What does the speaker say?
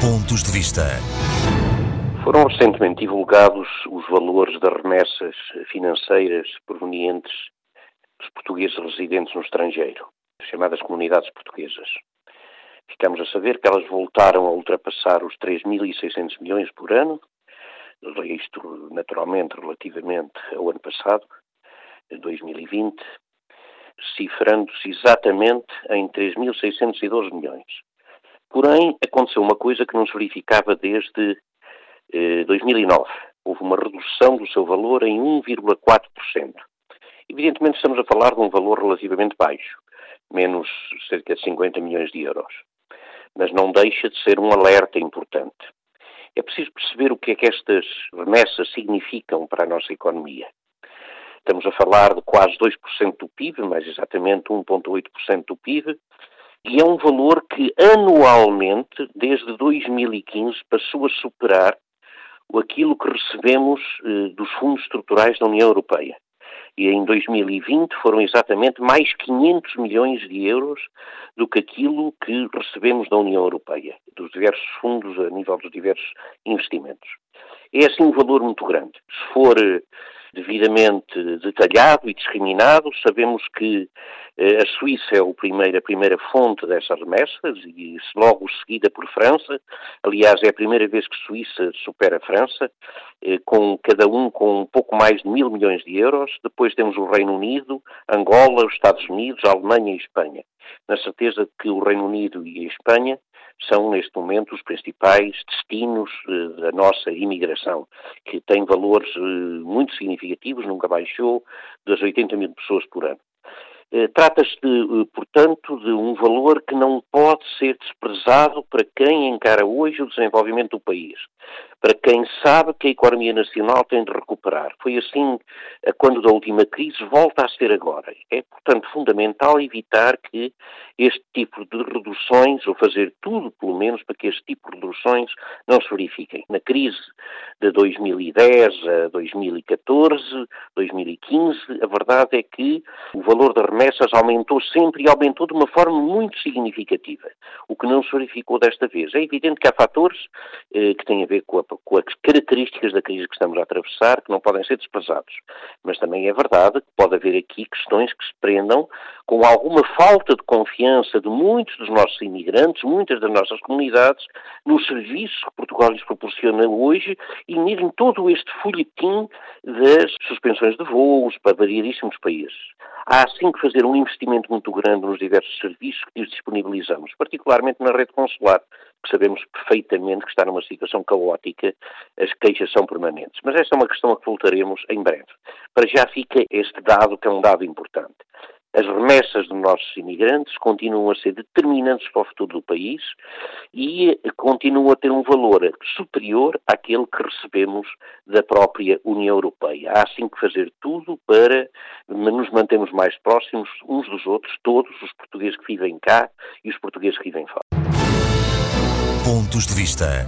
Pontos de Vista. Foram recentemente divulgados os valores das remessas financeiras provenientes dos portugueses residentes no estrangeiro, chamadas comunidades portuguesas. Ficamos a saber que elas voltaram a ultrapassar os 3.600 milhões por ano, isto naturalmente relativamente ao ano passado, 2020, cifrando-se exatamente em 3.612 milhões. Porém, aconteceu uma coisa que não se verificava desde eh, 2009. Houve uma redução do seu valor em 1,4%. Evidentemente, estamos a falar de um valor relativamente baixo, menos cerca de 50 milhões de euros. Mas não deixa de ser um alerta importante. É preciso perceber o que é que estas remessas significam para a nossa economia. Estamos a falar de quase 2% do PIB, mais exatamente 1,8% do PIB, e é um valor que anualmente, desde 2015, passou a superar aquilo que recebemos eh, dos fundos estruturais da União Europeia. E em 2020 foram exatamente mais 500 milhões de euros do que aquilo que recebemos da União Europeia, dos diversos fundos a nível dos diversos investimentos. É assim um valor muito grande. Se for eh, devidamente detalhado e discriminado. Sabemos que eh, a Suíça é o primeiro, a primeira fonte dessas remessas e logo seguida por França. Aliás, é a primeira vez que Suíça supera a França, eh, com cada um com um pouco mais de mil milhões de euros. Depois temos o Reino Unido, Angola, os Estados Unidos, a Alemanha e a Espanha. Na certeza de que o Reino Unido e a Espanha são, neste momento, os principais destinos uh, da nossa imigração, que tem valores uh, muito significativos, nunca baixou, das 80 mil pessoas por ano. Uh, Trata-se, portanto, de um valor que não pode ser desprezado para quem encara hoje o desenvolvimento do país para quem sabe que a economia nacional tem de recuperar. Foi assim quando da última crise, volta a ser agora. É, portanto, fundamental evitar que este tipo de reduções, ou fazer tudo, pelo menos, para que este tipo de reduções não se verifiquem. Na crise de 2010 a 2014, 2015, a verdade é que o valor das remessas aumentou sempre e aumentou de uma forma muito significativa, o que não se verificou desta vez. É evidente que há fatores eh, que têm a ver com, a, com as características da crise que estamos a atravessar, que não podem ser desprezados. Mas também é verdade que pode haver aqui questões que se prendam com alguma falta de confiança de muitos dos nossos imigrantes, muitas das nossas comunidades, nos serviços que Portugal lhes proporciona hoje e mesmo todo este folhetim das suspensões de voos para variedíssimos países. Há sim que fazer um investimento muito grande nos diversos serviços que disponibilizamos, particularmente na rede consular, que sabemos perfeitamente que está numa situação caótica, as queixas são permanentes. Mas esta é uma questão a que voltaremos em breve. Para já fica este dado, que é um dado importante. As remessas dos nossos imigrantes continuam a ser determinantes para o futuro do país e continuam a ter um valor superior àquele que recebemos da própria União Europeia. Há sim que fazer tudo para nos mantermos mais próximos uns dos outros, todos os portugueses que vivem cá e os portugueses que vivem fora. Pontos de Vista.